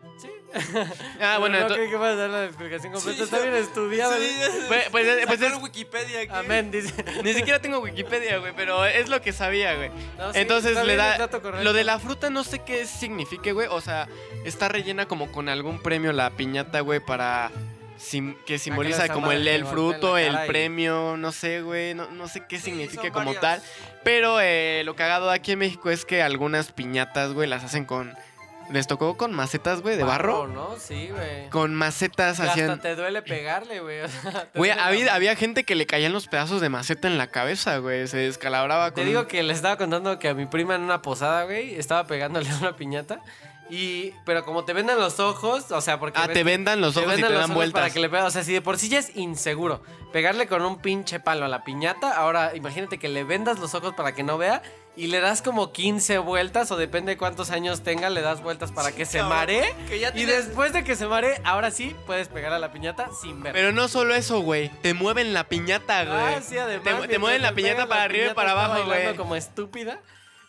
Ah, bueno, no creí que vas a dar la explicación completa. Sí, Está bien estudiado. Sí, Pues- pues es- pues es- Wikipedia aquí. Amén, dice. ni siquiera tengo Wikipedia, güey, pero es lo que sabía, güey. No, sí, Entonces le da... Lo de la fruta no sé qué signifique, güey. O sea, está rellena como con algún premio la piñata, güey, para... sim- que simboliza como el, fruto, el premio, no sé, güey, no, no sé qué Sí, signifique son como varias. tal. Pero eh, lo cagado aquí en México es que algunas piñatas, güey, las hacen con les tocó con macetas, güey, de barro. ¿no? Sí, güey. Con macetas Que Hasta hacían. te duele pegarle, güey. o sea, te Güey, había, había gente que le caían los pedazos de maceta en la cabeza, güey. Se descalabraba Te con. digo que les estaba contando que a mi prima en una posada, güey, estaba pegándole una piñata. Y, pero como te vendan los ojos, o sea, porque. Ah, ves te vendan los ojos y te vendan los dan vueltas. Para que le pegue- o sea, si de por sí ya es inseguro pegarle con un pinche palo a la piñata, ahora imagínate que le vendas los ojos para que no vea y le das como 15 vueltas, o depende de cuántos años tenga, le das vueltas para que se maree. que ya Y después de que se maree, ahora sí puedes pegar a la piñata sin ver. Pero no solo eso, güey. Te mueven la piñata, güey. Ah, sí, además. Te, te mueven la piñata pegas, para arriba y para abajo, güey. como estúpida.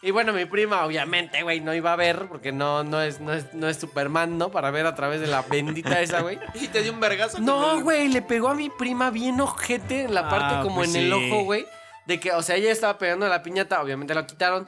Y bueno, mi prima, obviamente, güey, no iba a ver, porque no, no es, no es, no es Superman, ¿no? Para ver a través de la bendita esa, güey. Y te dio un vergazo. No, güey, le pegó a mi prima bien ojete en la parte Ah, como pues en el ojo, güey. De que, o sea, ella estaba pegando a la piñata, obviamente la quitaron.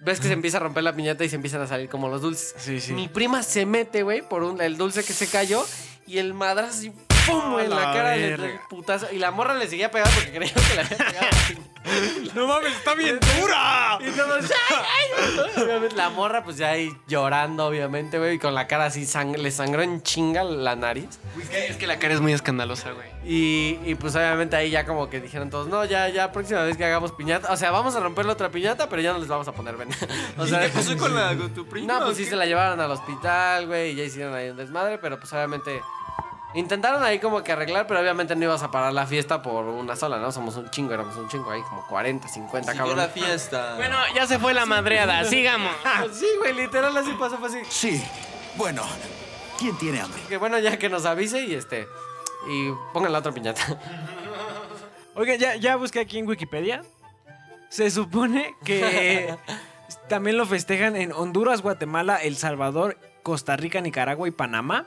Ves que se empieza a romper la piñata y se empiezan a salir como los dulces. Sí, sí. Mi prima se mete, güey, por un, el dulce que se cayó y el madrazo así, ¡pum! En la la cara le putazo. Y la morra le seguía pegando porque creía que le había pegado. la. ¡No mames, está bien dura! Y todos, ¡ay, ay! La morra, pues ya ahí llorando, obviamente, güey, y con la cara así, sang- le sangró en chinga la nariz. Es que, es que la cara es muy escandalosa, güey. Y, y, pues obviamente ahí ya como que dijeron todos, no, ya, ya, próxima vez que hagamos piñata, o sea, vamos a romper la otra piñata, pero ya no les vamos a poner veneno. O sea, ¿Qué pasó con, la, con tu prima? no, pues sí qué? se la llevaron al hospital, güey, y ya hicieron ahí un desmadre, pero pues obviamente intentaron ahí como que arreglar, pero obviamente no ibas a parar la fiesta por una sola, ¿no? Somos un chingo, éramos un chingo ahí, como 40, 50, Siguió cabrón. la fiesta. Bueno, ya se fue la madreada. Sigamos. Sí, güey, literal así pasó, fue así. Sí. Bueno, ¿quién tiene hambre? Que bueno, ya que nos avise y este. Y pongan la otra piñata. Oiga, ya, ya busqué aquí en Wikipedia. Se supone que también lo festejan en Honduras, Guatemala, El Salvador, Costa Rica, Nicaragua y Panamá.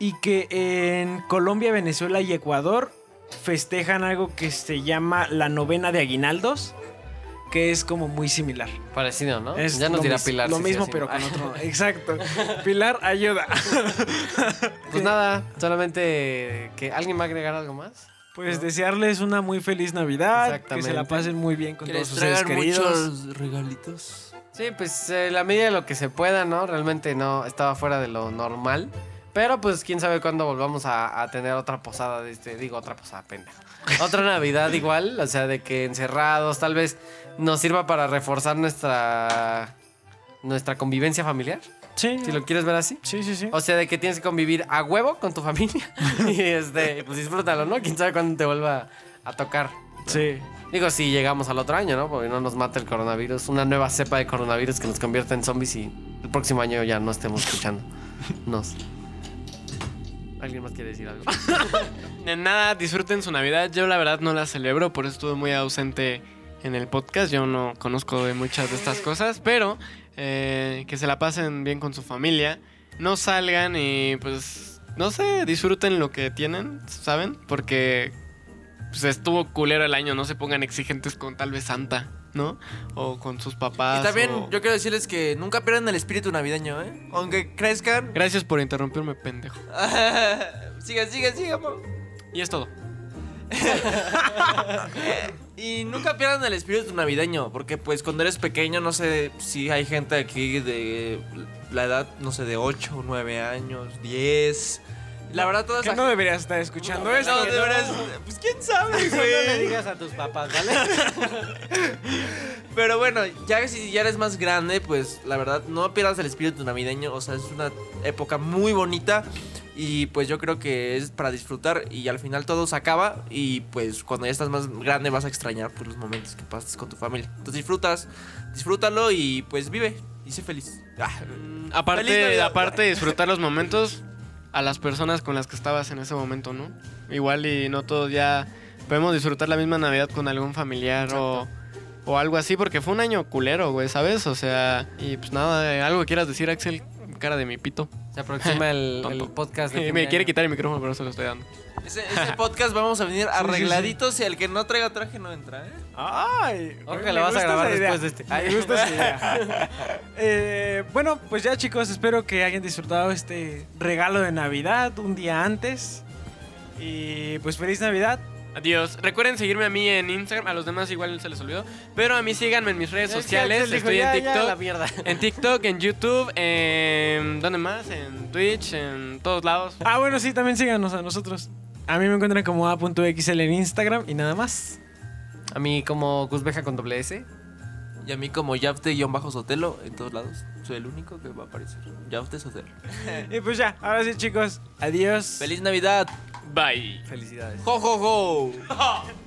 Y que en Colombia, Venezuela y Ecuador festejan algo que se llama la novena de aguinaldos, que es como muy similar. Parecido, ¿no? Es ya nos dirá Pilar. Lo si mismo, pero con otro. Exacto. Pilar, ayuda. Pues nada, solamente que alguien va a agregar algo más. Pues desearles una muy feliz Navidad, que se la pasen muy bien con Que todos les sus seres queridos. muchos regalitos. Sí, pues eh, la medida de lo que se pueda, ¿no? Realmente no estaba fuera de lo normal. Pero pues quién sabe cuándo volvamos a, a tener otra posada de este, digo, otra posada, pendejo. Otra Navidad igual, o sea, de que encerrados, tal vez nos sirva para reforzar nuestra nuestra convivencia familiar, Sí. si lo quieres ver así. Sí, sí, sí. O sea, de que tienes que convivir a huevo con tu familia. y este, pues disfrútalo, ¿no? Quién sabe cuándo te vuelva a tocar. Sí. Digo, si llegamos al otro año, ¿no? Porque no nos mata el coronavirus. Una nueva cepa de coronavirus que nos convierta en zombies y el próximo año ya no estemos escuchando. Nos. ¿Alguien más quiere decir algo? Nada, disfruten su Navidad. Yo la verdad no la celebro, por eso estuve muy ausente en el podcast. Yo no conozco de muchas de estas cosas, pero eh, que se la pasen bien con su familia. No salgan y pues, no sé, disfruten lo que tienen, ¿saben? Porque pues, estuvo culero el año, no se pongan exigentes con tal vez Santa, ¿no? O con sus papás. Y también o- yo quiero decirles que nunca pierdan el espíritu navideño, ¿eh? Aunque crezcan. Gracias por interrumpirme, pendejo. sigan, sigan, sigan. po. Y es todo. Y nunca pierdan el espíritu navideño, porque pues cuando eres pequeño, no sé si hay gente aquí de la edad, no sé, de 8 o 9 años, 10. La verdad, todas Que no deberías estar escuchando esto. No, de veras, pues quién sabe, No le güey. digas a tus papás, ¿vale? Pero bueno, ya que si ya eres más grande, pues la verdad, no pierdas el espíritu navideño. O sea, es una época muy bonita. Y pues yo creo que es para disfrutar. Y al final todo se acaba. Y pues cuando ya estás más grande vas a extrañar pues, los momentos que pasas con tu familia. Entonces disfrutas, disfrútalo y pues vive. Y sé feliz. Ah, Feliz Aparte, Navidad. aparte de disfrutar los momentos a las personas con las que estabas en ese momento, ¿no? Igual y no todos ya podemos disfrutar la misma Navidad con algún familiar o, o algo así, porque fue un año culero, güey, ¿sabes? O sea, y pues nada, algo que quieras decir, Axel, cara de mi pito. Se aproxima el, podcast de Me quiere quitar el micrófono, pero se lo estoy dando. ese, ese podcast vamos a venir arregladitos. Y el que no traiga traje no entra, ¿eh? Ay, que me lo vas a gusta grabar esa idea. después de este. Me gusta esa idea. Eh, bueno, pues ya chicos, espero que hayan disfrutado este regalo de Navidad un día antes. Y pues feliz Navidad. Adiós. Recuerden seguirme a mí en Instagram. A los demás igual se les olvidó. Pero a mí síganme en mis redes Es sociales. Dijo, Estoy "Ya, en ya, TikTok. En TikTok, en YouTube, en... ¿Dónde más? En Twitch, en todos lados. Ah, bueno, sí, también síganos a nosotros. A mí me encuentran como a.xl en Instagram y nada más. A mí como Guzbeja con doble S. Y a mí como Yafte-Sotelo en todos lados. Soy el único que va a aparecer. Yafte Sotelo. Y pues ya, ahora sí, chicos. Adiós. ¡Feliz Navidad! Bye. Felicidades. ¡Jo, jo, jo!